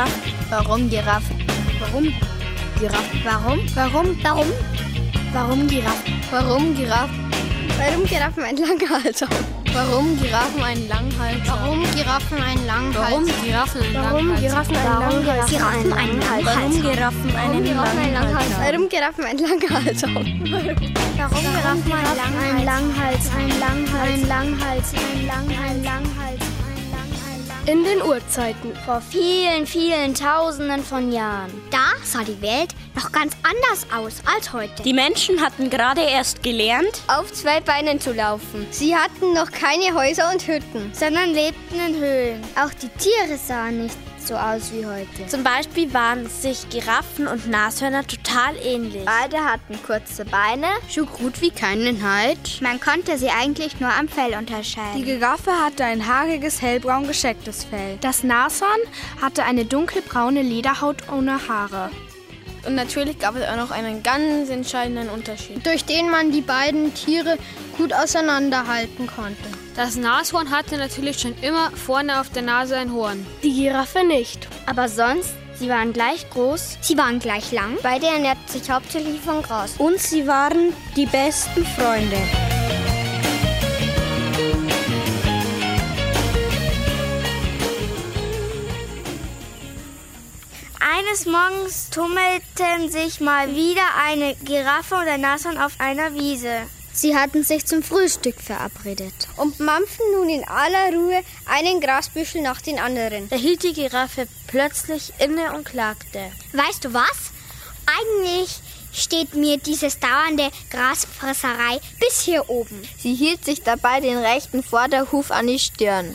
Giraffen? Warum Giraffen? Warum Giraffen? Warum? Warum? Warum? Warum Giraffen? Warum Giraffen? Warum Giraffen Hals haben? Warum Giraffen einen langen Hals Warum Giraffen einen langen Hals Warum Giraffen einen langen Hals Giraffen einen langen Hals Giraffen einen langen Hals Warum Giraffen einen langen Hals Warum Giraffen einen langen Hals haben? Warum Giraffen einen langen Hals? Einen langen Hals, einen langen Hals, einen langen, einen langen Hals. In den Urzeiten, vor vielen, vielen Tausenden von Jahren. Da sah die Welt noch ganz anders aus als heute. Die Menschen hatten gerade erst gelernt, auf zwei Beinen zu laufen. Sie hatten noch keine Häuser und Hütten, sondern lebten in Höhlen. Auch die Tiere sahen nicht so aus wie heute. Zum Beispiel waren sich Giraffen und Nashörner total ähnlich. Beide hatten kurze Beine, so gut wie keinen Halt. Man konnte sie eigentlich nur am Fell unterscheiden. Die Giraffe hatte ein haariges, hellbraun geschecktes Fell. Das Nashorn hatte eine dunkelbraune Lederhaut ohne Haare. Und natürlich gab es auch noch einen ganz entscheidenden Unterschied, durch den man die beiden Tiere gut auseinanderhalten konnte. Das Nashorn hatte natürlich schon immer vorne auf der Nase ein Horn. Die Giraffe nicht. Aber sonst, sie waren gleich groß. Sie waren gleich lang. Beide ernährten sich hauptsächlich von Gras. Und sie waren die besten Freunde. Eines Morgens tummelten sich mal wieder eine Giraffe und ein Nashorn auf einer Wiese. Sie hatten sich zum Frühstück verabredet und mampften nun in aller Ruhe einen Grasbüschel nach den anderen. Da hielt die Giraffe plötzlich inne und klagte. Weißt du was? Eigentlich steht mir dieses dauernde Grasfresserei bis hier oben. Sie hielt sich dabei den rechten Vorderhuf an die Stirn.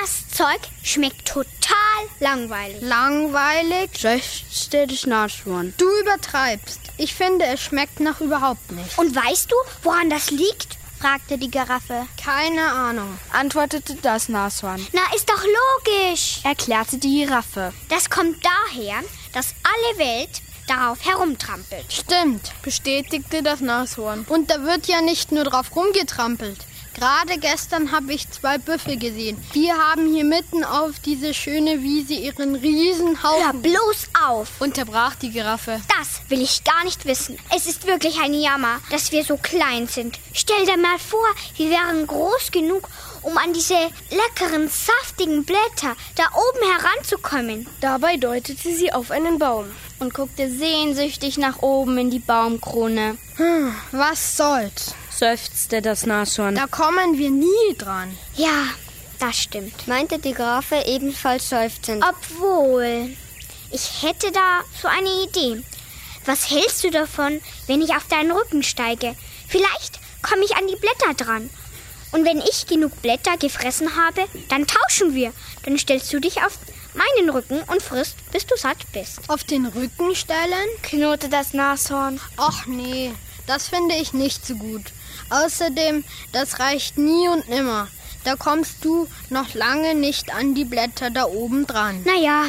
Das Zeug schmeckt total langweilig. Langweilig? seufzte das Nashorn. Du übertreibst. Ich finde, es schmeckt nach überhaupt nicht. Und weißt du, woran das liegt? fragte die Giraffe. Keine Ahnung, antwortete das Nashorn. Na, ist doch logisch, erklärte die Giraffe. Das kommt daher, dass alle Welt darauf herumtrampelt. Stimmt, bestätigte das Nashorn. Und da wird ja nicht nur drauf rumgetrampelt. Gerade gestern habe ich zwei Büffel gesehen. Die haben hier mitten auf diese schöne Wiese ihren Riesenhaufen. Hör bloß auf! Unterbrach die Giraffe. Das will ich gar nicht wissen. Es ist wirklich ein Jammer, dass wir so klein sind. Stell dir mal vor, wir wären groß genug, um an diese leckeren, saftigen Blätter da oben heranzukommen. Dabei deutete sie auf einen Baum und guckte sehnsüchtig nach oben in die Baumkrone. Hm, was soll's? Seufzte das Nashorn. Da kommen wir nie dran. Ja, das stimmt, meinte die Giraffe ebenfalls seufzend. Obwohl, ich hätte da so eine Idee. Was hältst du davon, wenn ich auf deinen Rücken steige? Vielleicht komme ich an die Blätter dran. Und wenn ich genug Blätter gefressen habe, dann tauschen wir. Dann stellst du dich auf meinen Rücken und frisst, bis du satt bist. Auf den Rücken stellen? knurrte das Nashorn. Ach nee, das finde ich nicht so gut. Außerdem, das reicht nie und nimmer. Da kommst du noch lange nicht an die Blätter da oben dran. Naja,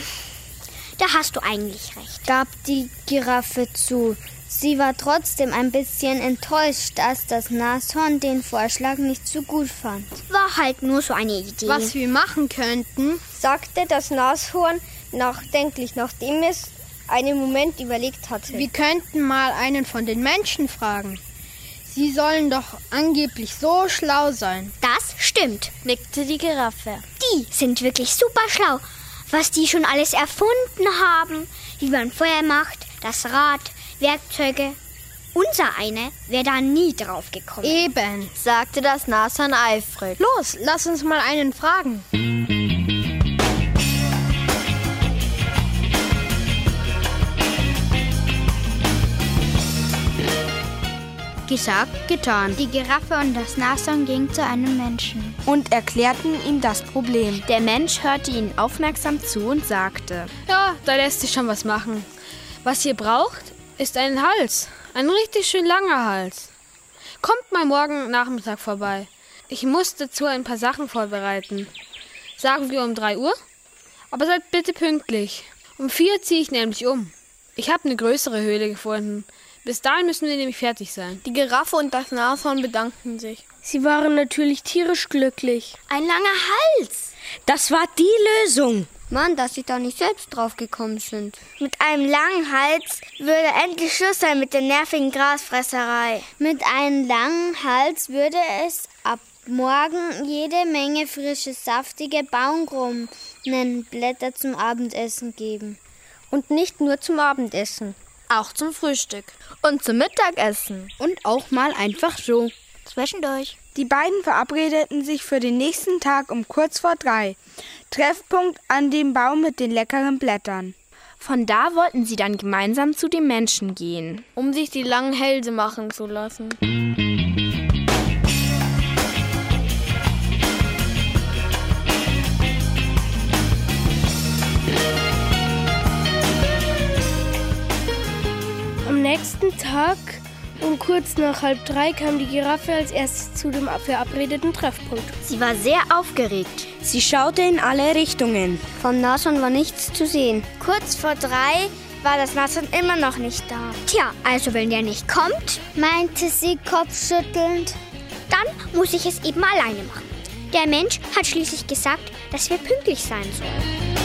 da hast du eigentlich recht, gab die Giraffe zu. Sie war trotzdem ein bisschen enttäuscht, dass das Nashorn den Vorschlag nicht so gut fand. War halt nur so eine Idee. Was wir machen könnten, sagte das Nashorn nachdenklich, nachdem es einen Moment überlegt hatte. Wir könnten mal einen von den Menschen fragen. Sie sollen doch angeblich so schlau sein. Das stimmt, nickte die Giraffe. Die sind wirklich super schlau. Was die schon alles erfunden haben, wie man Feuer macht, das Rad, Werkzeuge. Unser eine wäre da nie drauf gekommen. Eben, sagte das Nashorn eifrig. Los, lass uns mal einen fragen. Gesagt, getan. Die Giraffe und das Nashorn gingen zu einem Menschen und erklärten ihm das Problem. Der Mensch hörte ihnen aufmerksam zu und sagte: Ja, da lässt sich schon was machen. Was ihr braucht, ist ein Hals. Ein richtig schön langer Hals. Kommt mal morgen Nachmittag vorbei. Ich muss dazu ein paar Sachen vorbereiten. Sagen wir um 3 Uhr? Aber seid bitte pünktlich. Um 4 ziehe ich nämlich um. Ich habe eine größere Höhle gefunden. Bis dahin müssen wir nämlich fertig sein. Die Giraffe und das Nashorn bedankten sich. Sie waren natürlich tierisch glücklich. Ein langer Hals. Das war die Lösung. Mann, dass sie da nicht selbst drauf gekommen sind. Mit einem langen Hals würde endlich Schluss sein mit der nervigen Grasfresserei. Mit einem langen Hals würde es ab morgen jede Menge frische, saftige Baumkrummenblätter zum Abendessen geben. Und nicht nur zum Abendessen. Auch zum Frühstück. Und zum Mittagessen. Und auch mal einfach so. Zwischendurch. Die beiden verabredeten sich für den nächsten Tag um kurz vor drei. Treffpunkt an dem Baum mit den leckeren Blättern. Von da wollten sie dann gemeinsam zu den Menschen gehen. Um sich die langen Hälse machen zu lassen. Nächsten Tag um kurz nach halb drei kam die Giraffe als erstes zu dem verabredeten Treffpunkt. Sie war sehr aufgeregt. Sie schaute in alle Richtungen. Vom Nashorn war nichts zu sehen. Kurz vor drei war das Nashorn immer noch nicht da. Tja, also wenn der nicht kommt, meinte sie kopfschüttelnd, dann muss ich es eben alleine machen. Der Mensch hat schließlich gesagt, dass wir pünktlich sein sollen.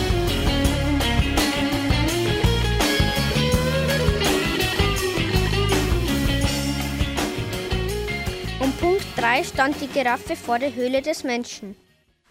3 stand die Giraffe vor der Höhle des Menschen.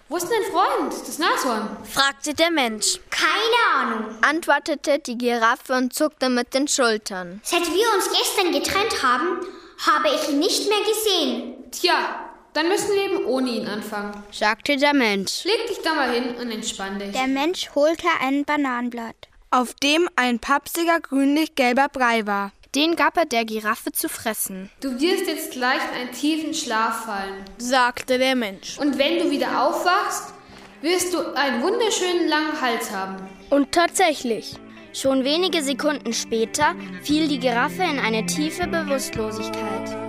Wo ist dein Freund, das Nashorn? fragte der Mensch. Keine Ahnung. Antwortete die Giraffe und zuckte mit den Schultern. Seit wir uns gestern getrennt haben, habe ich ihn nicht mehr gesehen. Tja, dann müssen wir eben ohne ihn anfangen. sagte der Mensch. Leg dich da mal hin und entspann dich. Der Mensch holte ein Bananenblatt. Auf dem ein papsiger grünlich-gelber Brei war. Den gab er der Giraffe zu fressen. Du wirst jetzt gleich in einen tiefen Schlaf fallen. sagte der Mensch. Und wenn du wieder aufwachst, wirst du einen wunderschönen langen Hals haben. Und tatsächlich. Schon wenige Sekunden später fiel die Giraffe in eine tiefe Bewusstlosigkeit.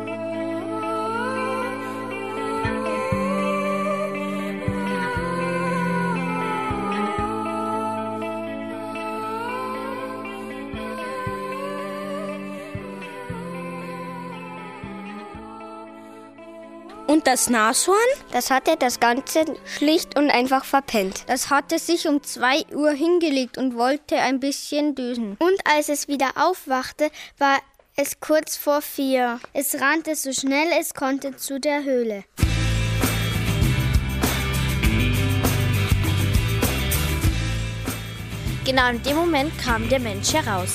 Das Nashorn? Das hatte das Ganze schlicht und einfach verpennt. Das hatte sich um zwei Uhr hingelegt und wollte ein bisschen düsen. Und als es wieder aufwachte, war es kurz vor vier. Es rannte so schnell es konnte zu der Höhle. Genau in dem Moment kam der Mensch heraus.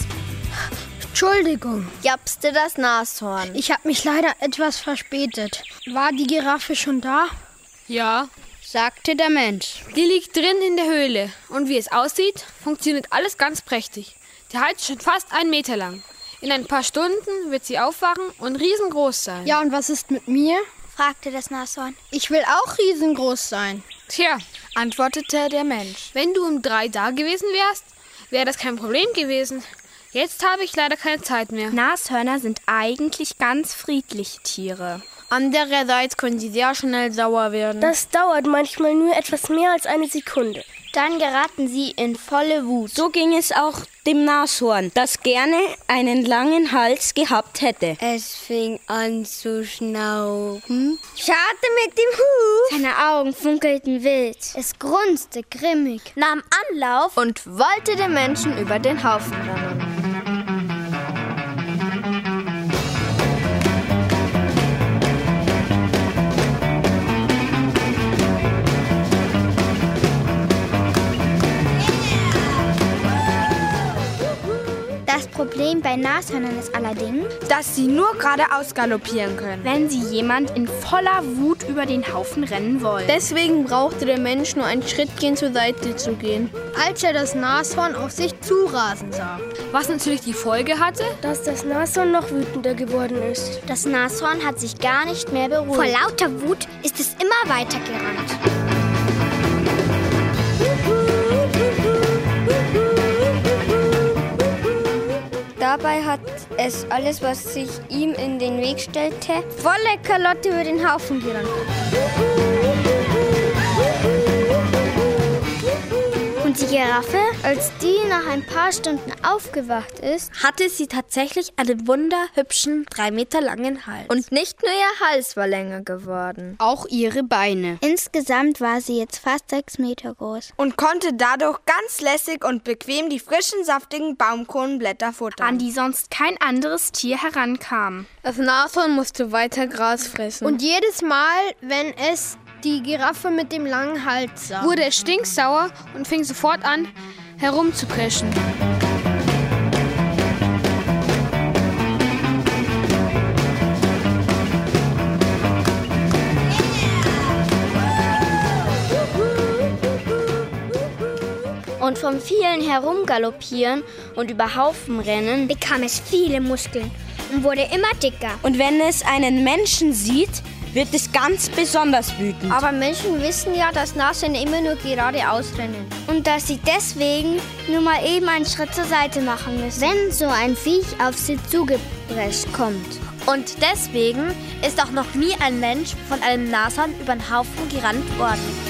Entschuldigung, Japste das Nashorn. ich habe mich leider etwas verspätet. War die Giraffe schon da? Ja, sagte der Mensch. die liegt drin in der Höhle. Und wie es aussieht, funktioniert alles ganz prächtig. Der Hals ist schon fast einen Meter lang. In ein paar Stunden wird sie aufwachen und riesengroß sein. Ja, und was ist mit mir? fragte das Nashorn. Ich will auch riesengroß sein. Tja, Antwortete der Mensch. wenn du um drei da gewesen wärst, wäre das kein Problem gewesen. Jetzt habe ich leider keine Zeit mehr. Nashörner sind eigentlich ganz friedliche Tiere. Andererseits können sie sehr schnell sauer werden. Das dauert manchmal nur etwas mehr als eine Sekunde. Dann geraten sie in volle Wut. So ging es auch dem Nashorn, das gerne einen langen Hals gehabt hätte. Es fing an zu schnauben. Scharte mit dem Hut. Seine Augen funkelten wild. Es grunzte grimmig. Nahm Anlauf Und wollte den Menschen über den Haufen rennen. Problem bei Nashörnern ist allerdings, Dass sie nur geradeaus galoppieren können, wenn sie jemand in voller Wut über den Haufen rennen wollen. Deswegen brauchte der Mensch nur einen Schrittchen zur Seite zu gehen, als er das Nashorn auf sich zurasen sah. Was natürlich die Folge hatte, Dass das Nashorn noch wütender geworden ist. Das Nashorn hat sich gar nicht mehr beruhigt. vor lauter Wut ist es immer weiter Dabei hat es alles, was sich ihm in den Weg stellte, volle Kalotte über den Haufen gerannt. Und die Giraffe, als die nach ein paar Stunden aufgewacht ist, hatte sie tatsächlich einen wunderhübschen, drei Meter langen Hals. Und nicht nur ihr Hals war länger geworden. Auch ihre Beine. Insgesamt war sie jetzt fast sechs Meter groß. Und konnte dadurch ganz lässig und bequem die frischen, saftigen Baumkronenblätter futtern. An die sonst kein anderes Tier herankam. Das Nashorn musste weiter Gras fressen. Und jedes Mal, wenn es die Giraffe mit dem langen Hals sah, wurde es stinksauer und fing sofort an, herumzupreschen. Und vom vielen Herumgaloppieren und über Haufen rennen bekam es viele Muskeln und wurde immer dicker. Und wenn es einen Menschen sieht, wird es ganz besonders wütend. Aber Menschen wissen ja, dass Nashörner immer nur geradeaus rennen. Und dass sie deswegen nur mal eben einen Schritt zur Seite machen müssen. Wenn so ein Viech auf sie zugeprescht kommt. Und deswegen ist auch noch nie ein Mensch von einem Nashorn über den Haufen gerannt worden.